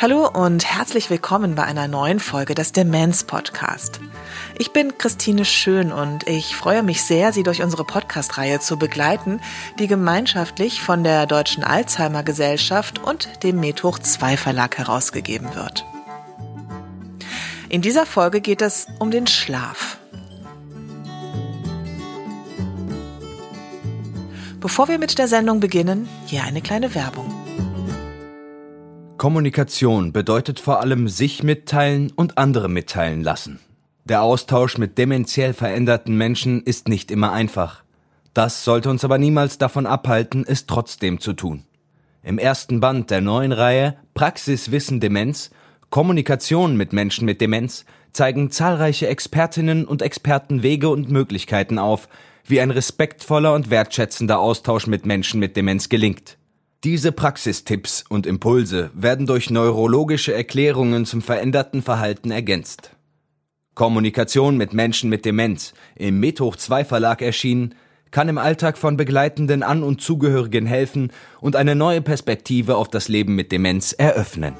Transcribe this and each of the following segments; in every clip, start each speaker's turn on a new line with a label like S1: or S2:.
S1: Hallo und herzlich willkommen bei einer neuen Folge des Demenz Podcast. Ich bin Christine Schön und ich freue mich sehr, Sie durch unsere Podcast-Reihe zu begleiten, die gemeinschaftlich von der Deutschen Alzheimer Gesellschaft und dem Methoch 2 Verlag herausgegeben wird. In dieser Folge geht es um den Schlaf. Bevor wir mit der Sendung beginnen, hier eine kleine Werbung.
S2: Kommunikation bedeutet vor allem sich mitteilen und andere mitteilen lassen. Der Austausch mit dementiell veränderten Menschen ist nicht immer einfach. Das sollte uns aber niemals davon abhalten, es trotzdem zu tun. Im ersten Band der neuen Reihe Praxis Wissen Demenz Kommunikation mit Menschen mit Demenz zeigen zahlreiche Expertinnen und Experten Wege und Möglichkeiten auf, wie ein respektvoller und wertschätzender Austausch mit Menschen mit Demenz gelingt. Diese Praxistipps und Impulse werden durch neurologische Erklärungen zum veränderten Verhalten ergänzt. Kommunikation mit Menschen mit Demenz, im Methoch 2 Verlag erschienen, kann im Alltag von Begleitenden an und Zugehörigen helfen und eine neue Perspektive auf das Leben mit Demenz eröffnen.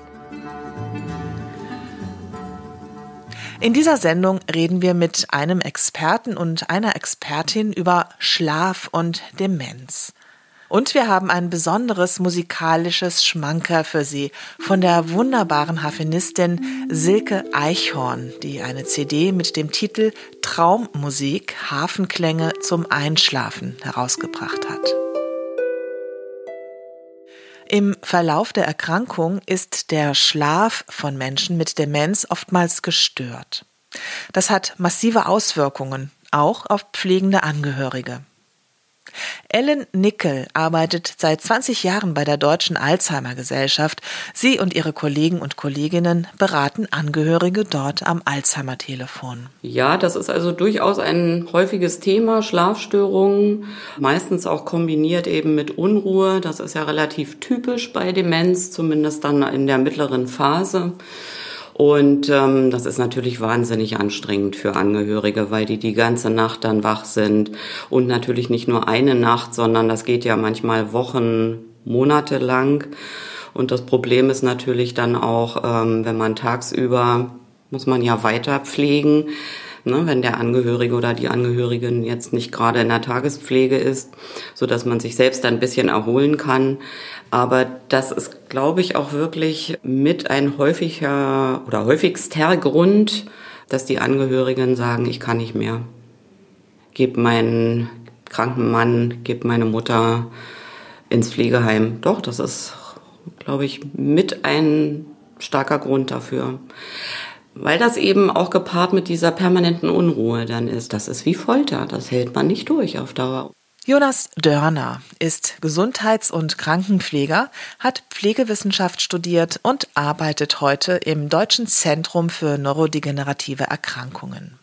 S1: In dieser Sendung reden wir mit einem Experten und einer Expertin über Schlaf und Demenz. Und wir haben ein besonderes musikalisches Schmanker für Sie von der wunderbaren Harfenistin Silke Eichhorn, die eine CD mit dem Titel Traummusik Hafenklänge zum Einschlafen herausgebracht hat. Im Verlauf der Erkrankung ist der Schlaf von Menschen mit Demenz oftmals gestört. Das hat massive Auswirkungen, auch auf pflegende Angehörige. Ellen Nickel arbeitet seit 20 Jahren bei der Deutschen Alzheimer Gesellschaft. Sie und ihre Kollegen und Kolleginnen beraten Angehörige dort am Alzheimer Telefon.
S3: Ja, das ist also durchaus ein häufiges Thema, Schlafstörungen, meistens auch kombiniert eben mit Unruhe. Das ist ja relativ typisch bei Demenz, zumindest dann in der mittleren Phase. Und ähm, das ist natürlich wahnsinnig anstrengend für Angehörige, weil die die ganze Nacht dann wach sind. Und natürlich nicht nur eine Nacht, sondern das geht ja manchmal Wochen, Monate lang. Und das Problem ist natürlich dann auch, ähm, wenn man tagsüber, muss man ja weiter pflegen, ne, wenn der Angehörige oder die Angehörigen jetzt nicht gerade in der Tagespflege ist, so dass man sich selbst ein bisschen erholen kann. Aber das ist, glaube ich, auch wirklich mit ein häufiger oder häufigster Grund, dass die Angehörigen sagen, ich kann nicht mehr. Gib meinen kranken Mann, gib meine Mutter ins Pflegeheim. Doch, das ist, glaube ich, mit ein starker Grund dafür. Weil das eben auch gepaart mit dieser permanenten Unruhe dann ist. Das ist wie Folter. Das hält man nicht durch auf Dauer.
S1: Jonas Dörner ist Gesundheits- und Krankenpfleger, hat Pflegewissenschaft studiert und arbeitet heute im Deutschen Zentrum für neurodegenerative Erkrankungen.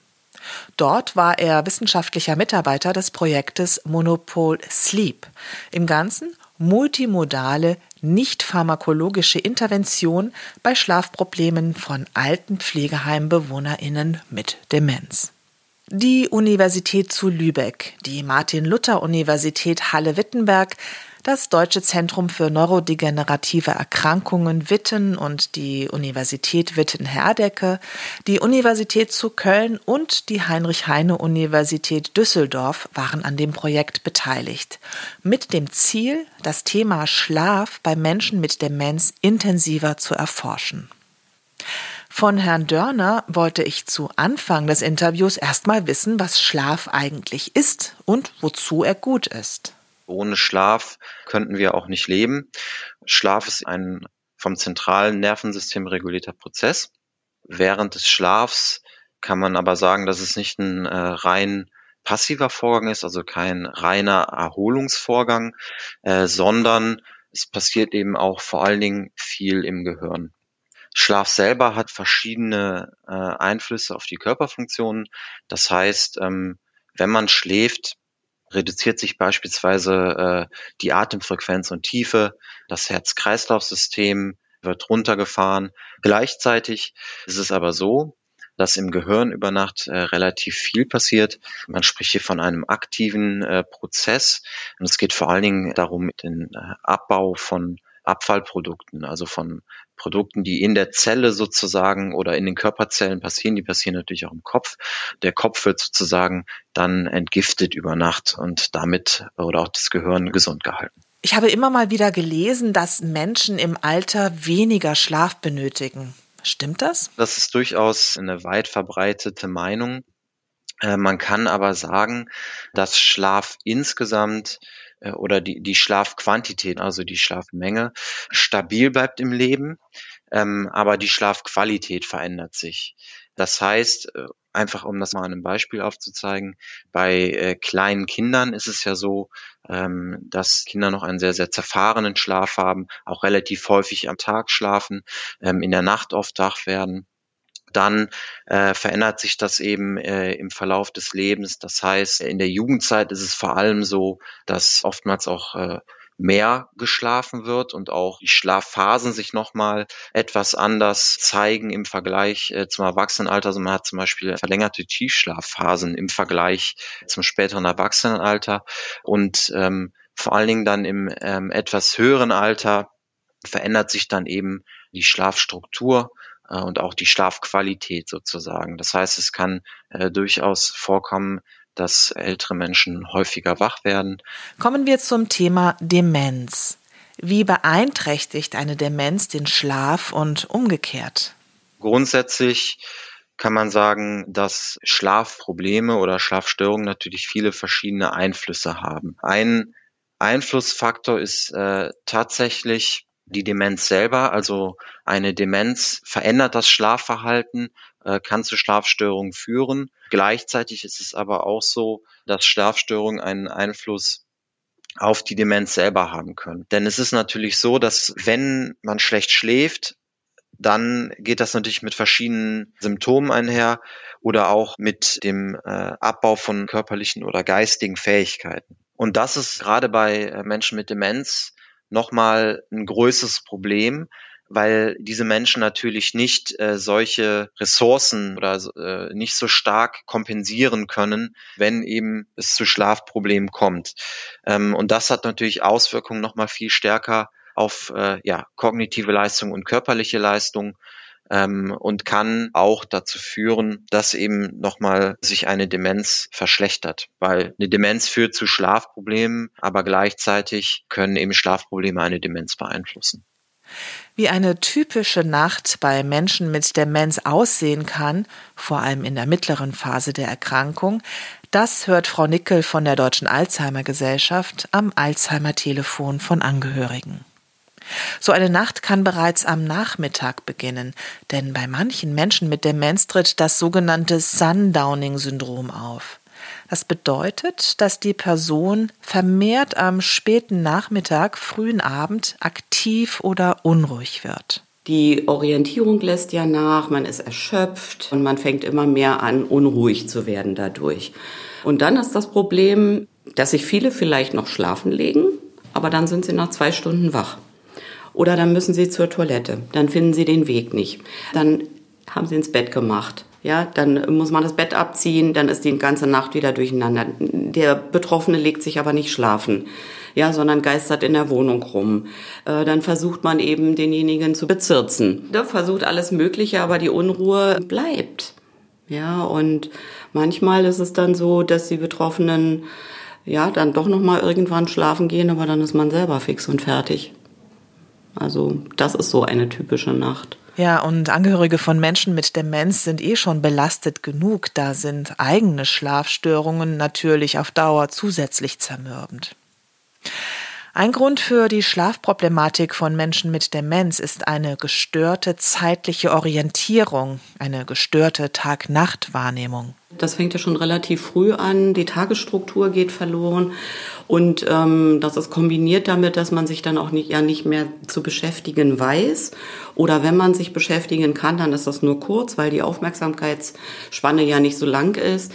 S1: Dort war er wissenschaftlicher Mitarbeiter des Projektes Monopol Sleep. Im Ganzen multimodale, nicht pharmakologische Intervention bei Schlafproblemen von alten Pflegeheimbewohnerinnen mit Demenz. Die Universität zu Lübeck, die Martin-Luther-Universität Halle-Wittenberg, das Deutsche Zentrum für neurodegenerative Erkrankungen Witten und die Universität Witten-Herdecke, die Universität zu Köln und die Heinrich-Heine-Universität Düsseldorf waren an dem Projekt beteiligt, mit dem Ziel, das Thema Schlaf bei Menschen mit Demenz intensiver zu erforschen. Von Herrn Dörner wollte ich zu Anfang des Interviews erstmal wissen, was Schlaf eigentlich ist und wozu er gut ist.
S4: Ohne Schlaf könnten wir auch nicht leben. Schlaf ist ein vom zentralen Nervensystem regulierter Prozess. Während des Schlafs kann man aber sagen, dass es nicht ein äh, rein passiver Vorgang ist, also kein reiner Erholungsvorgang, äh, sondern es passiert eben auch vor allen Dingen viel im Gehirn. Schlaf selber hat verschiedene äh, Einflüsse auf die Körperfunktionen. Das heißt, ähm, wenn man schläft, reduziert sich beispielsweise äh, die Atemfrequenz und Tiefe, das Herz-Kreislauf-System wird runtergefahren. Gleichzeitig ist es aber so, dass im Gehirn über Nacht äh, relativ viel passiert. Man spricht hier von einem aktiven äh, Prozess und es geht vor allen Dingen darum, den äh, Abbau von Abfallprodukten, also von Produkten, die in der Zelle sozusagen oder in den Körperzellen passieren, die passieren natürlich auch im Kopf. Der Kopf wird sozusagen dann entgiftet über Nacht und damit oder auch das Gehirn gesund gehalten.
S1: Ich habe immer mal wieder gelesen, dass Menschen im Alter weniger Schlaf benötigen. Stimmt das?
S4: Das ist durchaus eine weit verbreitete Meinung. Äh, man kann aber sagen, dass Schlaf insgesamt äh, oder die, die Schlafquantität, also die Schlafmenge, stabil bleibt im Leben, ähm, aber die Schlafqualität verändert sich. Das heißt, äh, einfach um das mal an einem Beispiel aufzuzeigen, bei äh, kleinen Kindern ist es ja so, ähm, dass Kinder noch einen sehr, sehr zerfahrenen Schlaf haben, auch relativ häufig am Tag schlafen, ähm, in der Nacht oft wach werden dann äh, verändert sich das eben äh, im Verlauf des Lebens. Das heißt, in der Jugendzeit ist es vor allem so, dass oftmals auch äh, mehr geschlafen wird und auch die Schlafphasen sich nochmal etwas anders zeigen im Vergleich äh, zum Erwachsenenalter. Also man hat zum Beispiel verlängerte Tiefschlafphasen im Vergleich zum späteren Erwachsenenalter und ähm, vor allen Dingen dann im ähm, etwas höheren Alter verändert sich dann eben die Schlafstruktur äh, und auch die Schlafqualität sozusagen. Das heißt, es kann äh, durchaus vorkommen, dass ältere Menschen häufiger wach werden.
S1: Kommen wir zum Thema Demenz. Wie beeinträchtigt eine Demenz den Schlaf und umgekehrt?
S4: Grundsätzlich kann man sagen, dass Schlafprobleme oder Schlafstörungen natürlich viele verschiedene Einflüsse haben. Ein Einflussfaktor ist äh, tatsächlich die Demenz selber. Also eine Demenz verändert das Schlafverhalten, äh, kann zu Schlafstörungen führen. Gleichzeitig ist es aber auch so, dass Schlafstörungen einen Einfluss auf die Demenz selber haben können. Denn es ist natürlich so, dass wenn man schlecht schläft, dann geht das natürlich mit verschiedenen Symptomen einher oder auch mit dem äh, Abbau von körperlichen oder geistigen Fähigkeiten. Und das ist gerade bei äh, Menschen mit Demenz nochmal ein größeres Problem, weil diese Menschen natürlich nicht äh, solche Ressourcen oder äh, nicht so stark kompensieren können, wenn eben es zu Schlafproblemen kommt. Ähm, und das hat natürlich Auswirkungen nochmal viel stärker auf äh, ja, kognitive Leistung und körperliche Leistung ähm, und kann auch dazu führen, dass eben nochmal sich eine Demenz verschlechtert, weil eine Demenz führt zu Schlafproblemen, aber gleichzeitig können eben Schlafprobleme eine Demenz beeinflussen.
S1: Wie eine typische Nacht bei Menschen mit Demenz aussehen kann, vor allem in der mittleren Phase der Erkrankung, das hört Frau Nickel von der Deutschen Alzheimer Gesellschaft am Alzheimer Telefon von Angehörigen. So eine Nacht kann bereits am Nachmittag beginnen, denn bei manchen Menschen mit Demenz tritt das sogenannte Sundowning-Syndrom auf. Das bedeutet, dass die Person vermehrt am späten Nachmittag, frühen Abend aktiv oder unruhig wird.
S3: Die Orientierung lässt ja nach, man ist erschöpft und man fängt immer mehr an, unruhig zu werden dadurch. Und dann ist das Problem, dass sich viele vielleicht noch schlafen legen, aber dann sind sie nach zwei Stunden wach. Oder dann müssen sie zur Toilette. Dann finden sie den Weg nicht. Dann haben sie ins Bett gemacht. Ja, dann muss man das Bett abziehen, dann ist die ganze Nacht wieder durcheinander. Der Betroffene legt sich aber nicht schlafen, ja, sondern geistert in der Wohnung rum. Äh, dann versucht man eben denjenigen zu bezirzen. Der versucht alles Mögliche, aber die Unruhe bleibt. Ja, und manchmal ist es dann so, dass die Betroffenen ja dann doch noch mal irgendwann schlafen gehen, aber dann ist man selber fix und fertig. Also das ist so eine typische Nacht.
S1: Ja, und Angehörige von Menschen mit Demenz sind eh schon belastet genug. Da sind eigene Schlafstörungen natürlich auf Dauer zusätzlich zermürbend. Ein Grund für die Schlafproblematik von Menschen mit Demenz ist eine gestörte zeitliche Orientierung, eine gestörte Tag-Nacht-Wahrnehmung.
S3: Das fängt ja schon relativ früh an. Die Tagesstruktur geht verloren und ähm, das ist kombiniert damit, dass man sich dann auch nicht, ja nicht mehr zu beschäftigen weiß. Oder wenn man sich beschäftigen kann, dann ist das nur kurz, weil die Aufmerksamkeitsspanne ja nicht so lang ist.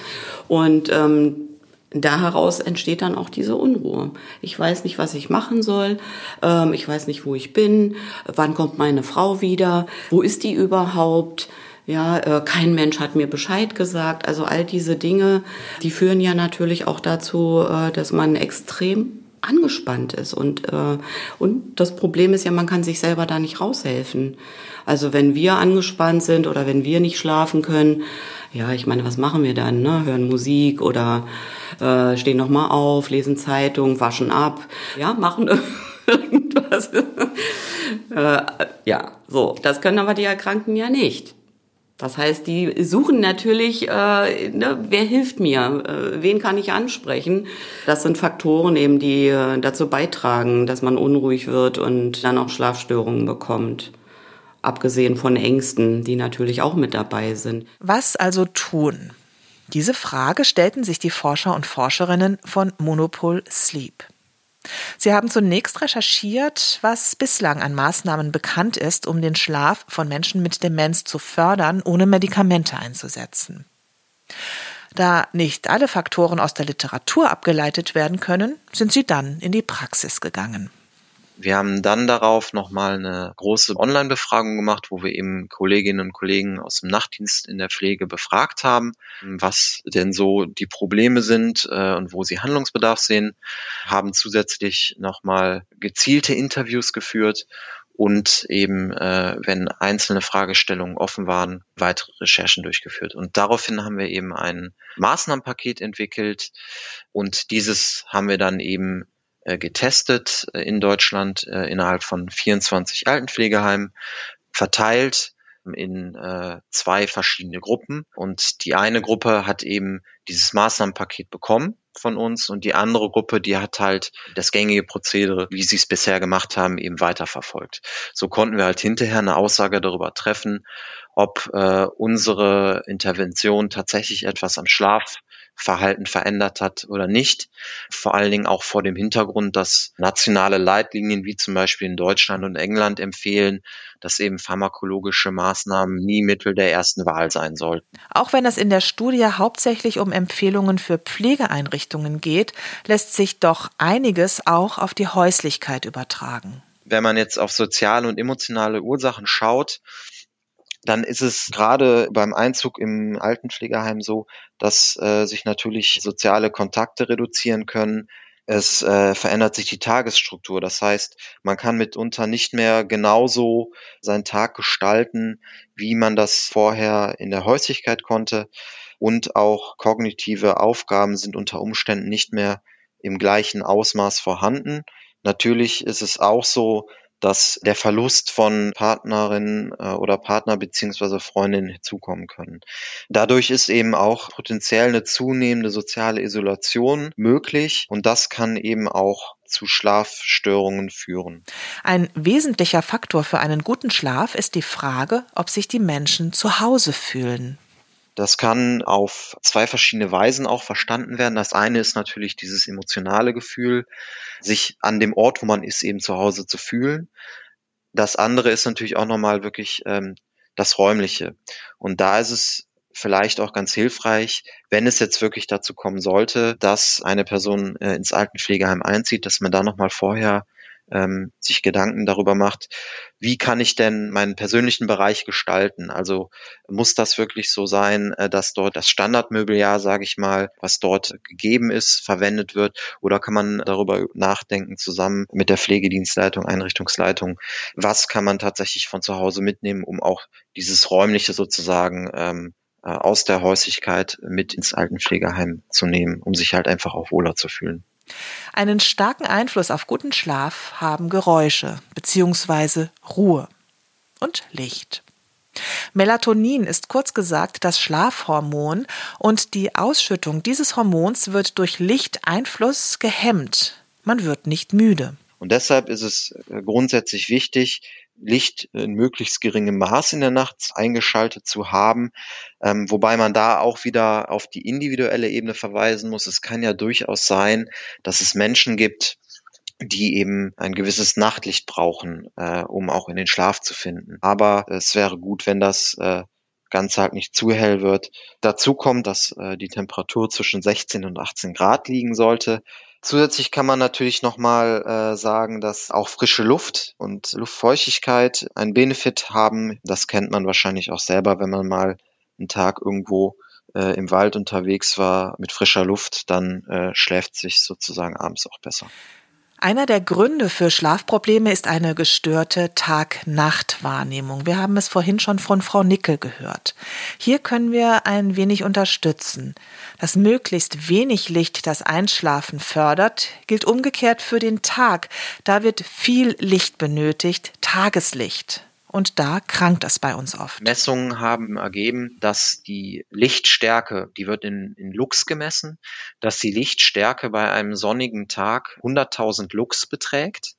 S3: Und ähm, da heraus entsteht dann auch diese Unruhe. Ich weiß nicht, was ich machen soll. Ähm, ich weiß nicht, wo ich bin. Wann kommt meine Frau wieder? Wo ist die überhaupt? Ja, äh, kein Mensch hat mir Bescheid gesagt. Also all diese Dinge, die führen ja natürlich auch dazu, äh, dass man extrem angespannt ist. Und, äh, und das Problem ist ja, man kann sich selber da nicht raushelfen. Also wenn wir angespannt sind oder wenn wir nicht schlafen können, ja, ich meine, was machen wir dann? Ne? Hören Musik oder äh, stehen noch mal auf, lesen Zeitung, waschen ab, ja, machen irgendwas. äh, ja, so, das können aber die Erkrankten ja nicht. Das heißt, die suchen natürlich, äh, ne, wer hilft mir, äh, wen kann ich ansprechen. Das sind Faktoren eben, die äh, dazu beitragen, dass man unruhig wird und dann auch Schlafstörungen bekommt. Abgesehen von Ängsten, die natürlich auch mit dabei sind.
S1: Was also tun? Diese Frage stellten sich die Forscher und Forscherinnen von Monopol Sleep. Sie haben zunächst recherchiert, was bislang an Maßnahmen bekannt ist, um den Schlaf von Menschen mit Demenz zu fördern, ohne Medikamente einzusetzen. Da nicht alle Faktoren aus der Literatur abgeleitet werden können, sind sie dann in die Praxis gegangen.
S4: Wir haben dann darauf nochmal eine große Online-Befragung gemacht, wo wir eben Kolleginnen und Kollegen aus dem Nachtdienst in der Pflege befragt haben, was denn so die Probleme sind äh, und wo sie Handlungsbedarf sehen, haben zusätzlich nochmal gezielte Interviews geführt und eben, äh, wenn einzelne Fragestellungen offen waren, weitere Recherchen durchgeführt. Und daraufhin haben wir eben ein Maßnahmenpaket entwickelt und dieses haben wir dann eben getestet äh, in Deutschland äh, innerhalb von 24 Altenpflegeheimen, verteilt in äh, zwei verschiedene Gruppen. Und die eine Gruppe hat eben dieses Maßnahmenpaket bekommen von uns und die andere Gruppe, die hat halt das gängige Prozedere, wie sie es bisher gemacht haben, eben weiterverfolgt. So konnten wir halt hinterher eine Aussage darüber treffen, ob äh, unsere Intervention tatsächlich etwas am Schlaf Verhalten verändert hat oder nicht. Vor allen Dingen auch vor dem Hintergrund, dass nationale Leitlinien wie zum Beispiel in Deutschland und England empfehlen, dass eben pharmakologische Maßnahmen nie Mittel der ersten Wahl sein sollten.
S1: Auch wenn es in der Studie hauptsächlich um Empfehlungen für Pflegeeinrichtungen geht, lässt sich doch einiges auch auf die Häuslichkeit übertragen.
S4: Wenn man jetzt auf soziale und emotionale Ursachen schaut, dann ist es gerade beim Einzug im Altenpflegeheim so, dass äh, sich natürlich soziale Kontakte reduzieren können. Es äh, verändert sich die Tagesstruktur. Das heißt, man kann mitunter nicht mehr genauso seinen Tag gestalten, wie man das vorher in der Häuslichkeit konnte. Und auch kognitive Aufgaben sind unter Umständen nicht mehr im gleichen Ausmaß vorhanden. Natürlich ist es auch so, dass der Verlust von Partnerin äh, oder Partner beziehungsweise Freundin hinzukommen können. Dadurch ist eben auch potenziell eine zunehmende soziale Isolation möglich und das kann eben auch zu Schlafstörungen führen.
S1: Ein wesentlicher Faktor für einen guten Schlaf ist die Frage, ob sich die Menschen zu Hause fühlen.
S4: Das kann auf zwei verschiedene Weisen auch verstanden werden. Das eine ist natürlich dieses emotionale Gefühl, sich an dem Ort, wo man ist, eben zu Hause zu fühlen. Das andere ist natürlich auch nochmal wirklich ähm, das Räumliche. Und da ist es vielleicht auch ganz hilfreich, wenn es jetzt wirklich dazu kommen sollte, dass eine Person äh, ins Altenpflegeheim einzieht, dass man da nochmal vorher ähm, sich Gedanken darüber macht, wie kann ich denn meinen persönlichen Bereich gestalten? Also muss das wirklich so sein, äh, dass dort das Standardmöbeljahr, sage ich mal, was dort gegeben ist, verwendet wird? Oder kann man darüber nachdenken, zusammen mit der Pflegedienstleitung, Einrichtungsleitung, was kann man tatsächlich von zu Hause mitnehmen, um auch dieses räumliche sozusagen ähm, äh, aus der Häuslichkeit mit ins Altenpflegeheim zu nehmen, um sich halt einfach auch wohler zu fühlen.
S1: Einen starken Einfluss auf guten Schlaf haben Geräusche bzw. Ruhe und Licht. Melatonin ist kurz gesagt das Schlafhormon und die Ausschüttung dieses Hormons wird durch Lichteinfluss gehemmt. Man wird nicht müde.
S4: Und deshalb ist es äh, grundsätzlich wichtig, Licht in möglichst geringem Maß in der Nacht eingeschaltet zu haben, ähm, wobei man da auch wieder auf die individuelle Ebene verweisen muss. Es kann ja durchaus sein, dass es Menschen gibt, die eben ein gewisses Nachtlicht brauchen, äh, um auch in den Schlaf zu finden. Aber es wäre gut, wenn das äh, Ganze halt nicht zu hell wird. Dazu kommt, dass äh, die Temperatur zwischen 16 und 18 Grad liegen sollte. Zusätzlich kann man natürlich nochmal äh, sagen, dass auch frische Luft und Luftfeuchtigkeit einen Benefit haben. Das kennt man wahrscheinlich auch selber, wenn man mal einen Tag irgendwo äh, im Wald unterwegs war mit frischer Luft, dann äh, schläft sich sozusagen abends auch besser.
S1: Einer der Gründe für Schlafprobleme ist eine gestörte Tag-Nacht-Wahrnehmung. Wir haben es vorhin schon von Frau Nickel gehört. Hier können wir ein wenig unterstützen. Dass möglichst wenig Licht das Einschlafen fördert, gilt umgekehrt für den Tag. Da wird viel Licht benötigt, Tageslicht und da krankt es bei uns oft.
S4: Messungen haben ergeben, dass die Lichtstärke, die wird in, in Lux gemessen, dass die Lichtstärke bei einem sonnigen Tag 100.000 Lux beträgt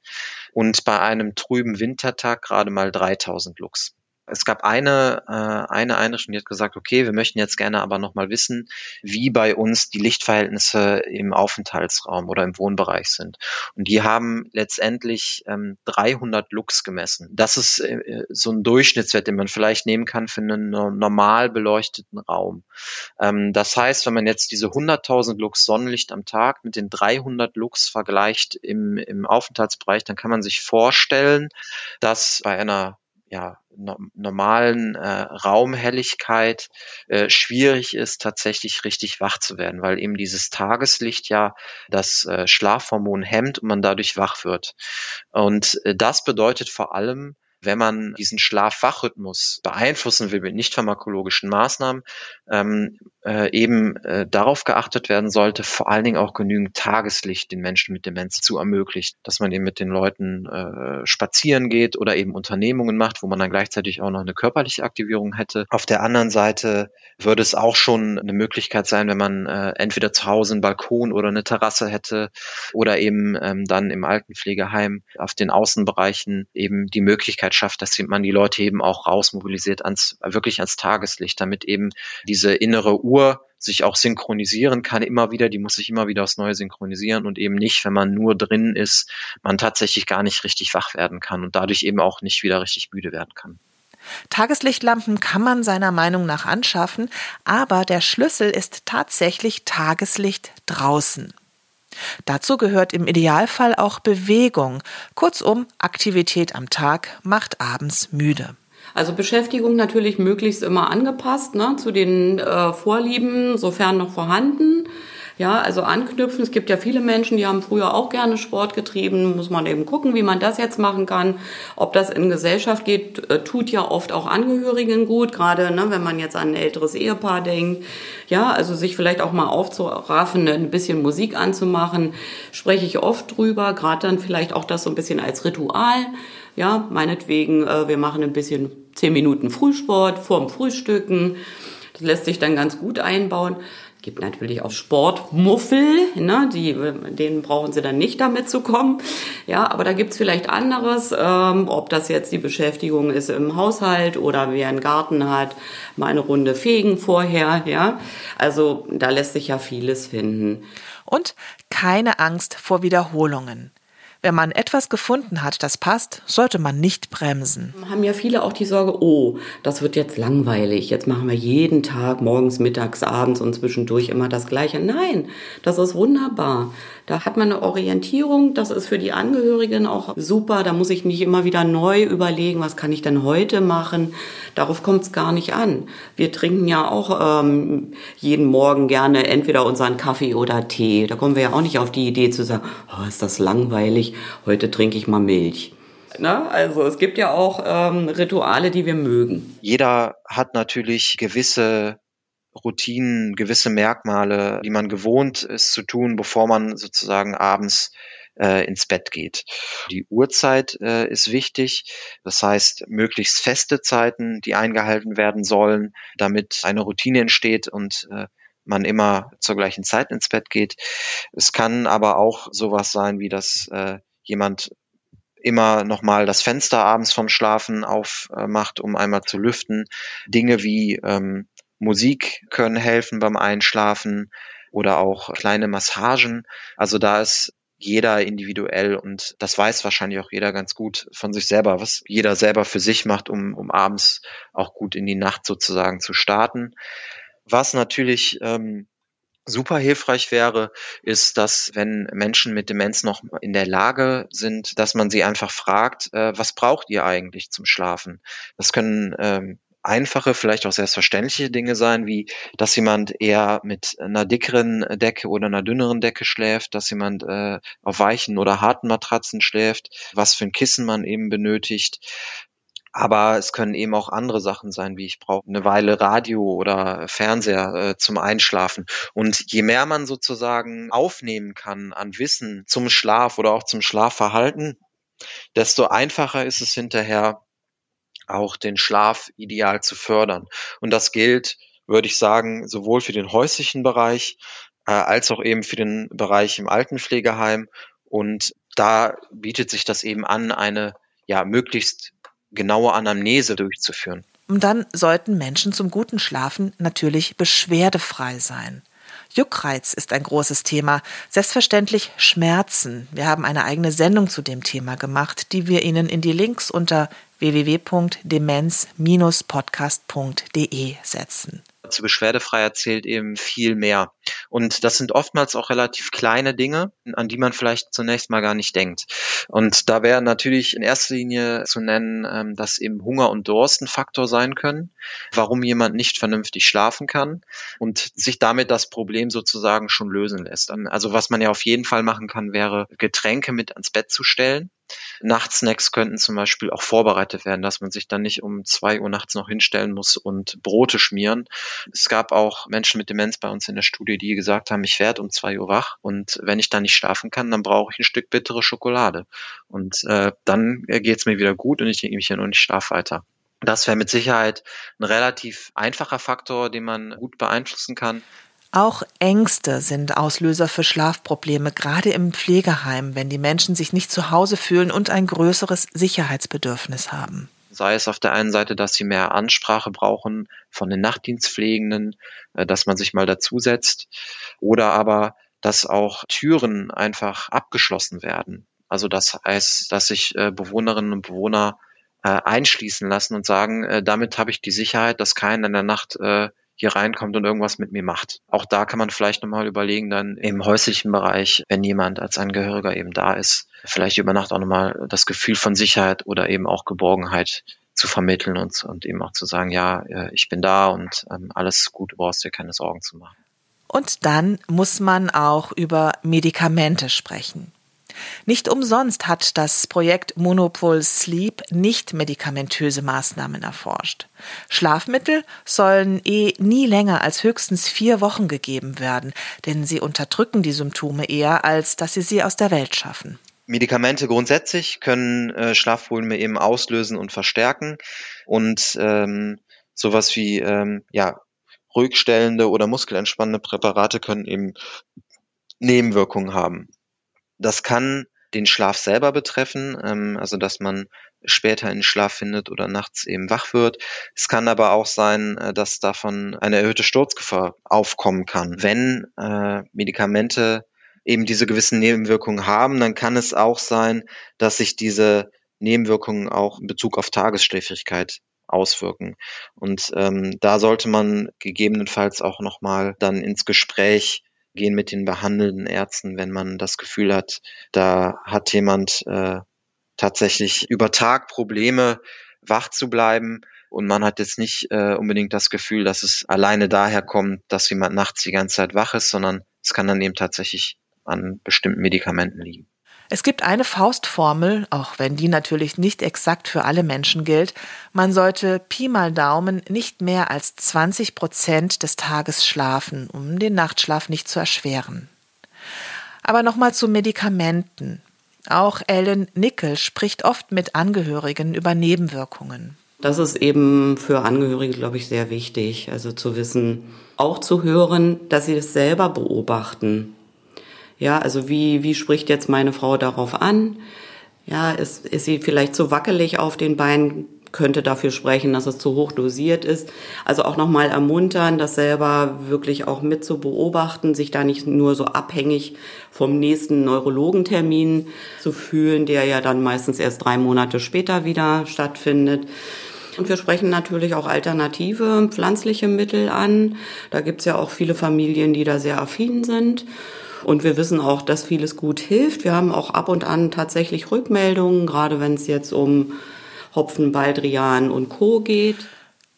S4: und bei einem trüben Wintertag gerade mal 3000 Lux. Es gab eine, äh, eine Einrichtung, die hat gesagt, okay, wir möchten jetzt gerne aber nochmal wissen, wie bei uns die Lichtverhältnisse im Aufenthaltsraum oder im Wohnbereich sind. Und die haben letztendlich ähm, 300 Lux gemessen. Das ist äh, so ein Durchschnittswert, den man vielleicht nehmen kann für einen normal beleuchteten Raum. Ähm, das heißt, wenn man jetzt diese 100.000 Lux Sonnenlicht am Tag mit den 300 Lux vergleicht im, im Aufenthaltsbereich, dann kann man sich vorstellen, dass bei einer ja, no normalen äh, Raumhelligkeit äh, schwierig ist, tatsächlich richtig wach zu werden, weil eben dieses Tageslicht ja das äh, Schlafhormon hemmt und man dadurch wach wird. Und äh, das bedeutet vor allem, wenn man diesen Schlaf-Wach-Rhythmus beeinflussen will mit nicht pharmakologischen Maßnahmen, ähm, äh, eben äh, darauf geachtet werden sollte, vor allen Dingen auch genügend Tageslicht den Menschen mit Demenz zu ermöglichen, dass man eben mit den Leuten äh, spazieren geht oder eben Unternehmungen macht, wo man dann gleichzeitig auch noch eine körperliche Aktivierung hätte. Auf der anderen Seite würde es auch schon eine Möglichkeit sein, wenn man äh, entweder zu Hause einen Balkon oder eine Terrasse hätte oder eben ähm, dann im Altenpflegeheim auf den Außenbereichen eben die Möglichkeit schafft, dass man die Leute eben auch rausmobilisiert ans, wirklich ans Tageslicht, damit eben diese innere Uhr sich auch synchronisieren kann immer wieder, die muss sich immer wieder aufs Neue synchronisieren und eben nicht, wenn man nur drin ist, man tatsächlich gar nicht richtig wach werden kann und dadurch eben auch nicht wieder richtig müde werden kann.
S1: Tageslichtlampen kann man seiner Meinung nach anschaffen, aber der Schlüssel ist tatsächlich Tageslicht draußen. Dazu gehört im Idealfall auch Bewegung. Kurzum, Aktivität am Tag macht abends müde.
S3: Also Beschäftigung natürlich möglichst immer angepasst ne, zu den äh, Vorlieben, sofern noch vorhanden. Ja, also anknüpfen. Es gibt ja viele Menschen, die haben früher auch gerne Sport getrieben. Muss man eben gucken, wie man das jetzt machen kann. Ob das in Gesellschaft geht, äh, tut ja oft auch Angehörigen gut. Gerade ne, wenn man jetzt an ein älteres Ehepaar denkt. Ja, also sich vielleicht auch mal aufzuraffen, ein bisschen Musik anzumachen, spreche ich oft drüber. Gerade dann vielleicht auch das so ein bisschen als Ritual. Ja, meinetwegen, äh, wir machen ein bisschen zehn Minuten Frühsport vorm Frühstücken. Das lässt sich dann ganz gut einbauen gibt natürlich auch Sportmuffel, ne, die, denen brauchen sie dann nicht damit zu kommen. Ja, aber da gibt's vielleicht anderes, ähm, ob das jetzt die Beschäftigung ist im Haushalt oder wer einen Garten hat, mal eine Runde fegen vorher, ja. Also da lässt sich ja vieles finden.
S1: Und keine Angst vor Wiederholungen. Wenn man etwas gefunden hat, das passt, sollte man nicht bremsen.
S3: Haben ja viele auch die Sorge, oh, das wird jetzt langweilig. Jetzt machen wir jeden Tag, morgens, mittags, abends und zwischendurch immer das Gleiche. Nein, das ist wunderbar. Da hat man eine Orientierung, das ist für die Angehörigen auch super. Da muss ich nicht immer wieder neu überlegen, was kann ich denn heute machen. Darauf kommt es gar nicht an. Wir trinken ja auch ähm, jeden Morgen gerne entweder unseren Kaffee oder Tee. Da kommen wir ja auch nicht auf die Idee zu sagen, oh, ist das langweilig, heute trinke ich mal Milch. Ne? Also es gibt ja auch ähm, Rituale, die wir mögen.
S4: Jeder hat natürlich gewisse Routinen, gewisse Merkmale, die man gewohnt ist zu tun, bevor man sozusagen abends äh, ins Bett geht. Die Uhrzeit äh, ist wichtig, das heißt möglichst feste Zeiten, die eingehalten werden sollen, damit eine Routine entsteht und äh, man immer zur gleichen Zeit ins Bett geht. Es kann aber auch sowas sein, wie dass äh, jemand immer nochmal das Fenster abends vom Schlafen aufmacht, um einmal zu lüften. Dinge wie ähm, Musik können helfen beim Einschlafen oder auch kleine Massagen. Also da ist jeder individuell und das weiß wahrscheinlich auch jeder ganz gut von sich selber, was jeder selber für sich macht, um, um abends auch gut in die Nacht sozusagen zu starten. Was natürlich ähm, super hilfreich wäre, ist, dass wenn Menschen mit Demenz noch in der Lage sind, dass man sie einfach fragt, äh, was braucht ihr eigentlich zum Schlafen? Das können ähm, einfache, vielleicht auch selbstverständliche Dinge sein, wie dass jemand eher mit einer dickeren Decke oder einer dünneren Decke schläft, dass jemand äh, auf weichen oder harten Matratzen schläft, was für ein Kissen man eben benötigt. Aber es können eben auch andere Sachen sein, wie ich brauche eine Weile Radio oder Fernseher äh, zum Einschlafen. Und je mehr man sozusagen aufnehmen kann an Wissen zum Schlaf oder auch zum Schlafverhalten, desto einfacher ist es hinterher auch den Schlaf ideal zu fördern. Und das gilt, würde ich sagen, sowohl für den häuslichen Bereich äh, als auch eben für den Bereich im Altenpflegeheim. Und da bietet sich das eben an, eine ja möglichst genaue Anamnese durchzuführen.
S1: Und dann sollten Menschen zum guten Schlafen natürlich beschwerdefrei sein. Juckreiz ist ein großes Thema. Selbstverständlich Schmerzen. Wir haben eine eigene Sendung zu dem Thema gemacht, die wir Ihnen in die Links unter www.demenz-podcast.de setzen
S4: zu Beschwerdefreiheit zählt eben viel mehr. Und das sind oftmals auch relativ kleine Dinge, an die man vielleicht zunächst mal gar nicht denkt. Und da wäre natürlich in erster Linie zu nennen, ähm, dass eben Hunger und Durst ein Faktor sein können, warum jemand nicht vernünftig schlafen kann und sich damit das Problem sozusagen schon lösen lässt. Also was man ja auf jeden Fall machen kann, wäre Getränke mit ans Bett zu stellen Nachtsnacks könnten zum Beispiel auch vorbereitet werden, dass man sich dann nicht um zwei Uhr nachts noch hinstellen muss und Brote schmieren. Es gab auch Menschen mit Demenz bei uns in der Studie, die gesagt haben, ich werde um zwei Uhr wach und wenn ich dann nicht schlafen kann, dann brauche ich ein Stück bittere Schokolade. Und äh, dann geht's mir wieder gut und ich denke mich ja nur nicht schlaf weiter. Das wäre mit Sicherheit ein relativ einfacher Faktor, den man gut beeinflussen kann.
S1: Auch Ängste sind Auslöser für Schlafprobleme, gerade im Pflegeheim, wenn die Menschen sich nicht zu Hause fühlen und ein größeres Sicherheitsbedürfnis haben.
S4: Sei es auf der einen Seite, dass sie mehr Ansprache brauchen von den Nachtdienstpflegenden, äh, dass man sich mal dazusetzt, oder aber, dass auch Türen einfach abgeschlossen werden. Also das heißt, dass sich äh, Bewohnerinnen und Bewohner äh, einschließen lassen und sagen, damit habe ich die Sicherheit, dass keiner in der Nacht hier reinkommt und irgendwas mit mir macht. Auch da kann man vielleicht nochmal überlegen, dann im häuslichen Bereich, wenn jemand als Angehöriger eben da ist, vielleicht über Nacht auch nochmal das Gefühl von Sicherheit oder eben auch Geborgenheit zu vermitteln und, und eben auch zu sagen, ja, äh, ich bin da und ähm, alles gut, du brauchst dir keine Sorgen zu machen.
S1: Und dann muss man auch über Medikamente sprechen. Nicht umsonst hat das Projekt Monopol Sleep nicht medikamentöse Maßnahmen erforscht. Schlafmittel sollen eh nie länger als höchstens vier Wochen gegeben werden, denn sie unterdrücken die Symptome eher, als dass sie sie aus der Welt schaffen.
S4: Medikamente grundsätzlich können äh, Schlafprobleme eben auslösen und verstärken und ähm, sowas wie ähm, ja ruhigstellende oder muskelentspannende Präparate können eben Nebenwirkungen haben. Das kann den Schlaf selber betreffen, ähm, also dass man später in Schlaf findet oder nachts eben wach wird. Es kann aber auch sein, äh, dass davon eine erhöhte Sturzgefahr aufkommen kann. Wenn äh, Medikamente eben diese gewissen Nebenwirkungen haben, dann kann es auch sein, dass sich diese Nebenwirkungen auch in Bezug auf Tagesschläfrigkeit auswirken. Und ähm, da sollte man gegebenenfalls auch nochmal dann ins Gespräch gehen mit den behandelnden Ärzten, wenn man das Gefühl hat, da hat jemand äh, tatsächlich über Tag Probleme, wach zu bleiben. Und man hat jetzt nicht äh, unbedingt das Gefühl, dass es alleine daher kommt, dass jemand nachts die ganze Zeit wach ist, sondern es kann dann eben tatsächlich an bestimmten Medikamenten liegen.
S1: Es gibt eine Faustformel, auch wenn die natürlich nicht exakt für alle Menschen gilt. Man sollte Pi mal Daumen nicht mehr als 20 Prozent des Tages schlafen, um den Nachtschlaf nicht zu erschweren. Aber nochmal zu Medikamenten. Auch Ellen Nickel spricht oft mit Angehörigen über Nebenwirkungen.
S3: Das ist eben für Angehörige, glaube ich, sehr wichtig. Also zu wissen, auch zu hören, dass sie das selber beobachten. Ja, also wie, wie spricht jetzt meine Frau darauf an? Ja, ist, ist sie vielleicht zu wackelig auf den Beinen? Könnte dafür sprechen, dass es zu hoch dosiert ist. Also auch nochmal ermuntern, das selber wirklich auch mit zu beobachten, sich da nicht nur so abhängig vom nächsten Neurologentermin zu fühlen, der ja dann meistens erst drei Monate später wieder stattfindet. Und wir sprechen natürlich auch alternative pflanzliche Mittel an. Da gibt's ja auch viele Familien, die da sehr affin sind. Und wir wissen auch, dass vieles gut hilft. Wir haben auch ab und an tatsächlich Rückmeldungen, gerade wenn es jetzt um Hopfen, Baldrian und Co. geht.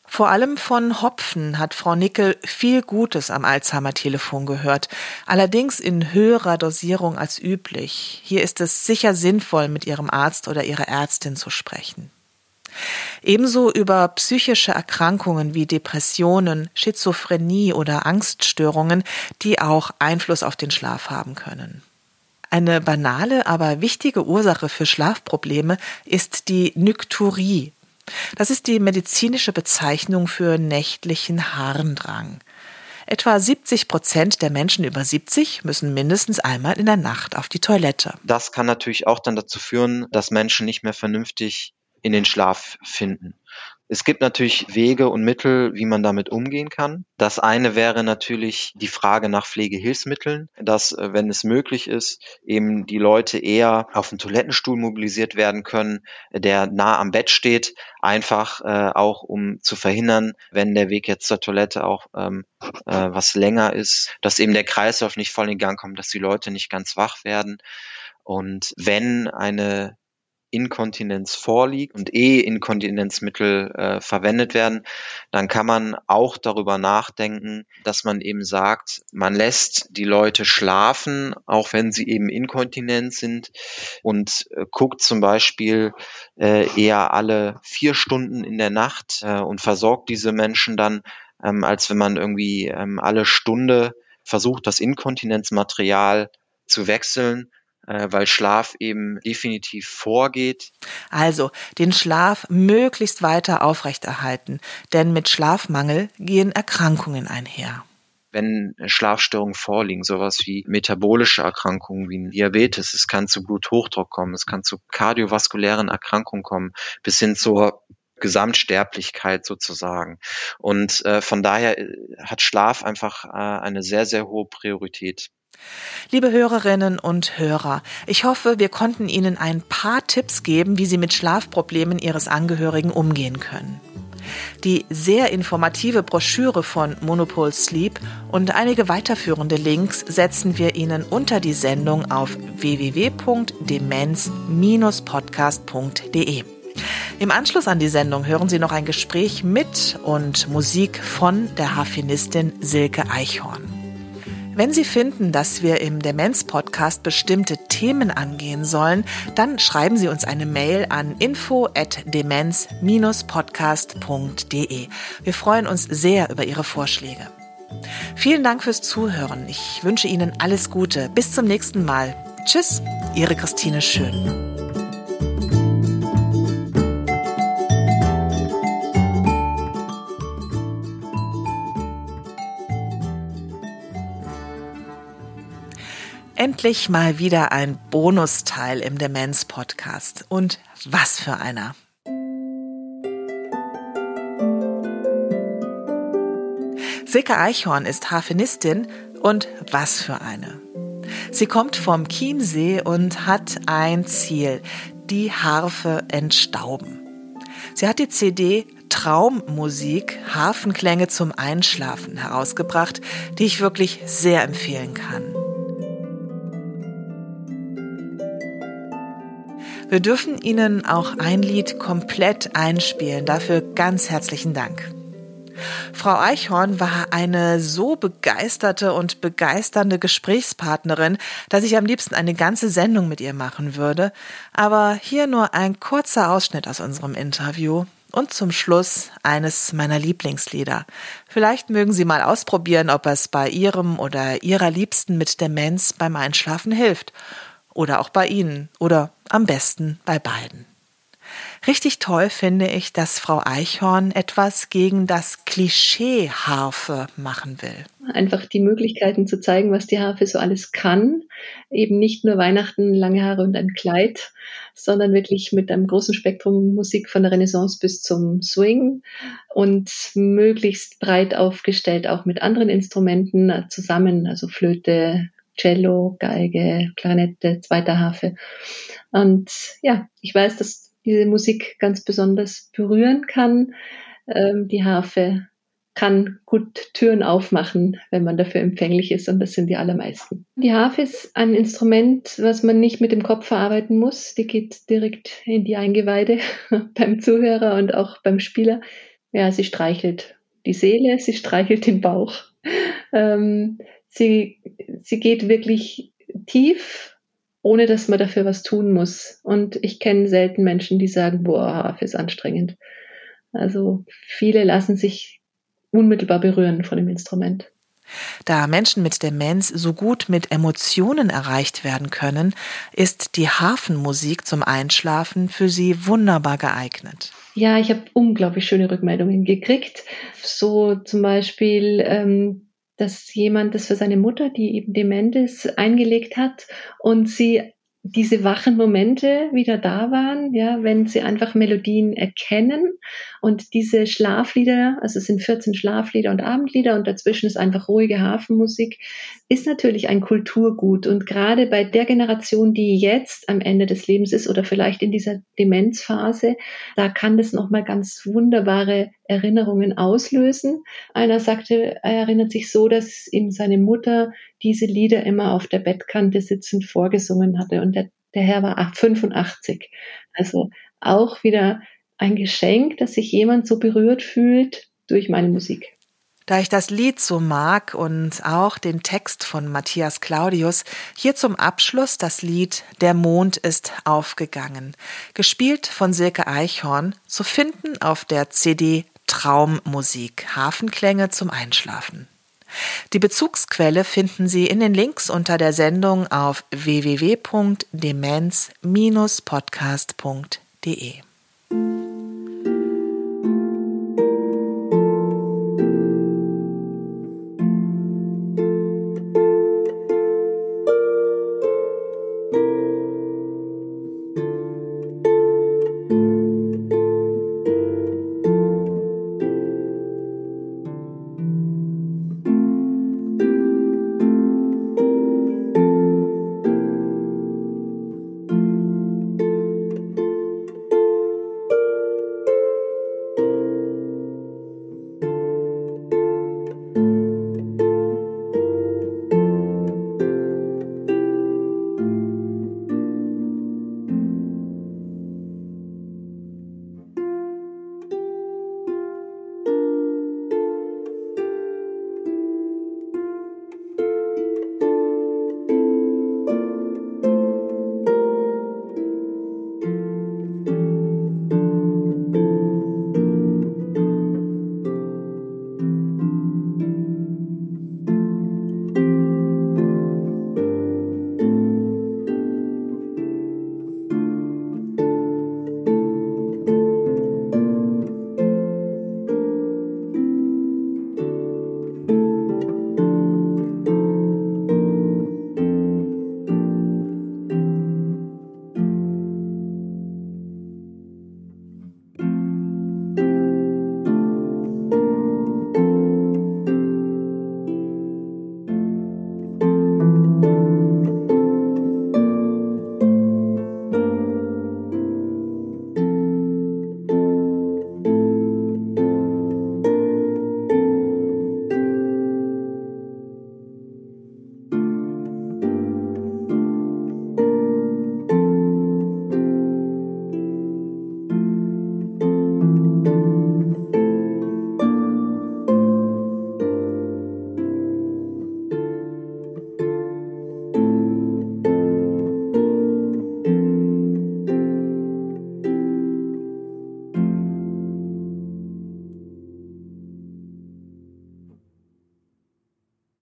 S1: Vor allem von Hopfen hat Frau Nickel viel Gutes am Alzheimer-Telefon gehört, allerdings in höherer Dosierung als üblich. Hier ist es sicher sinnvoll, mit Ihrem Arzt oder Ihrer Ärztin zu sprechen. Ebenso über psychische Erkrankungen wie Depressionen, Schizophrenie oder Angststörungen, die auch Einfluss auf den Schlaf haben können. Eine banale, aber wichtige Ursache für Schlafprobleme ist die Nykturie. Das ist die medizinische Bezeichnung für nächtlichen Harndrang. Etwa 70 Prozent der Menschen über 70 müssen mindestens einmal in der Nacht auf die Toilette.
S4: Das kann natürlich auch dann dazu führen, dass Menschen nicht mehr vernünftig in den Schlaf finden. Es gibt natürlich Wege und Mittel, wie man damit umgehen kann. Das eine wäre natürlich die Frage nach Pflegehilfsmitteln, dass, äh, wenn es möglich ist, eben die Leute eher auf den Toilettenstuhl mobilisiert werden können, der nah am Bett steht, einfach äh, auch um zu verhindern, wenn der Weg jetzt zur Toilette auch ähm, äh, was länger ist, dass eben der Kreislauf nicht voll in Gang kommt, dass die Leute nicht ganz wach werden. Und wenn eine Inkontinenz vorliegt und E-Inkontinenzmittel äh, verwendet werden, dann kann man auch darüber nachdenken, dass man eben sagt, man lässt die Leute schlafen, auch wenn sie eben inkontinent sind und äh, guckt zum Beispiel äh, eher alle vier Stunden in der Nacht äh, und versorgt diese Menschen dann, ähm, als wenn man irgendwie ähm, alle Stunde versucht, das Inkontinenzmaterial zu wechseln weil Schlaf eben definitiv vorgeht.
S1: Also den Schlaf möglichst weiter aufrechterhalten, denn mit Schlafmangel gehen Erkrankungen einher
S4: wenn Schlafstörungen vorliegen, sowas wie metabolische Erkrankungen wie Diabetes, es kann zu Bluthochdruck kommen, es kann zu kardiovaskulären Erkrankungen kommen, bis hin zur Gesamtsterblichkeit sozusagen. Und äh, von daher äh, hat Schlaf einfach äh, eine sehr, sehr hohe Priorität.
S1: Liebe Hörerinnen und Hörer, ich hoffe, wir konnten Ihnen ein paar Tipps geben, wie Sie mit Schlafproblemen Ihres Angehörigen umgehen können. Die sehr informative Broschüre von Monopol Sleep und einige weiterführende Links setzen wir Ihnen unter die Sendung auf www.demenz-podcast.de. Im Anschluss an die Sendung hören Sie noch ein Gespräch mit und Musik von der Harfenistin Silke Eichhorn. Wenn Sie finden, dass wir im Demenz-Podcast bestimmte Themen angehen sollen, dann schreiben Sie uns eine Mail an info@demenz-podcast.de. Wir freuen uns sehr über Ihre Vorschläge. Vielen Dank fürs Zuhören. Ich wünsche Ihnen alles Gute. Bis zum nächsten Mal. Tschüss, Ihre Christine Schön. Endlich mal wieder ein Bonusteil im Demenz-Podcast. Und was für einer. Silke Eichhorn ist Harfenistin und was für eine. Sie kommt vom Chiemsee und hat ein Ziel, die Harfe entstauben. Sie hat die CD Traummusik, Harfenklänge zum Einschlafen herausgebracht, die ich wirklich sehr empfehlen kann. Wir dürfen Ihnen auch ein Lied komplett einspielen. Dafür ganz herzlichen Dank. Frau Eichhorn war eine so begeisterte und begeisternde Gesprächspartnerin, dass ich am liebsten eine ganze Sendung mit ihr machen würde. Aber hier nur ein kurzer Ausschnitt aus unserem Interview. Und zum Schluss eines meiner Lieblingslieder. Vielleicht mögen Sie mal ausprobieren, ob es bei Ihrem oder Ihrer Liebsten mit Demenz beim Einschlafen hilft. Oder auch bei Ihnen. Oder am besten bei beiden. Richtig toll finde ich, dass Frau Eichhorn etwas gegen das Klischee Harfe machen will.
S5: Einfach die Möglichkeiten zu zeigen, was die Harfe so alles kann. Eben nicht nur Weihnachten, lange Haare und ein Kleid, sondern wirklich mit einem großen Spektrum Musik von der Renaissance bis zum Swing und möglichst breit aufgestellt, auch mit anderen Instrumenten zusammen, also Flöte, Cello, Geige, Klarinette, zweiter Harfe. Und ja, ich weiß, dass diese Musik ganz besonders berühren kann. Ähm, die Harfe kann gut Türen aufmachen, wenn man dafür empfänglich ist, und das sind die allermeisten. Die Harfe ist ein Instrument, was man nicht mit dem Kopf verarbeiten muss. Die geht direkt in die Eingeweide beim Zuhörer und auch beim Spieler. Ja, sie streichelt die Seele, sie streichelt den Bauch. Ähm, sie, sie geht wirklich tief, ohne dass man dafür was tun muss. Und ich kenne selten Menschen, die sagen, boah, ist anstrengend. Also viele lassen sich unmittelbar berühren von dem Instrument.
S1: Da Menschen mit Demenz so gut mit Emotionen erreicht werden können, ist die Hafenmusik zum Einschlafen für sie wunderbar geeignet.
S5: Ja, ich habe unglaublich schöne Rückmeldungen gekriegt. So zum Beispiel, ähm, dass jemand das für seine Mutter, die eben dement ist, eingelegt hat und sie diese wachen Momente wieder da waren, ja, wenn sie einfach Melodien erkennen und diese Schlaflieder, also es sind 14 Schlaflieder und Abendlieder und dazwischen ist einfach ruhige Hafenmusik, ist natürlich ein Kulturgut und gerade bei der Generation, die jetzt am Ende des Lebens ist oder vielleicht in dieser Demenzphase, da kann das nochmal ganz wunderbare Erinnerungen auslösen. Einer sagte, er erinnert sich so, dass ihm seine Mutter diese Lieder immer auf der Bettkante sitzend vorgesungen hatte und der, der Herr war 85. Also auch wieder ein Geschenk, dass sich jemand so berührt fühlt durch meine Musik.
S1: Da ich das Lied so mag und auch den Text von Matthias Claudius, hier zum Abschluss das Lied Der Mond ist aufgegangen, gespielt von Silke Eichhorn, zu finden auf der CD Traummusik, Hafenklänge zum Einschlafen. Die Bezugsquelle finden Sie in den Links unter der Sendung auf www.demenz-podcast.de. Música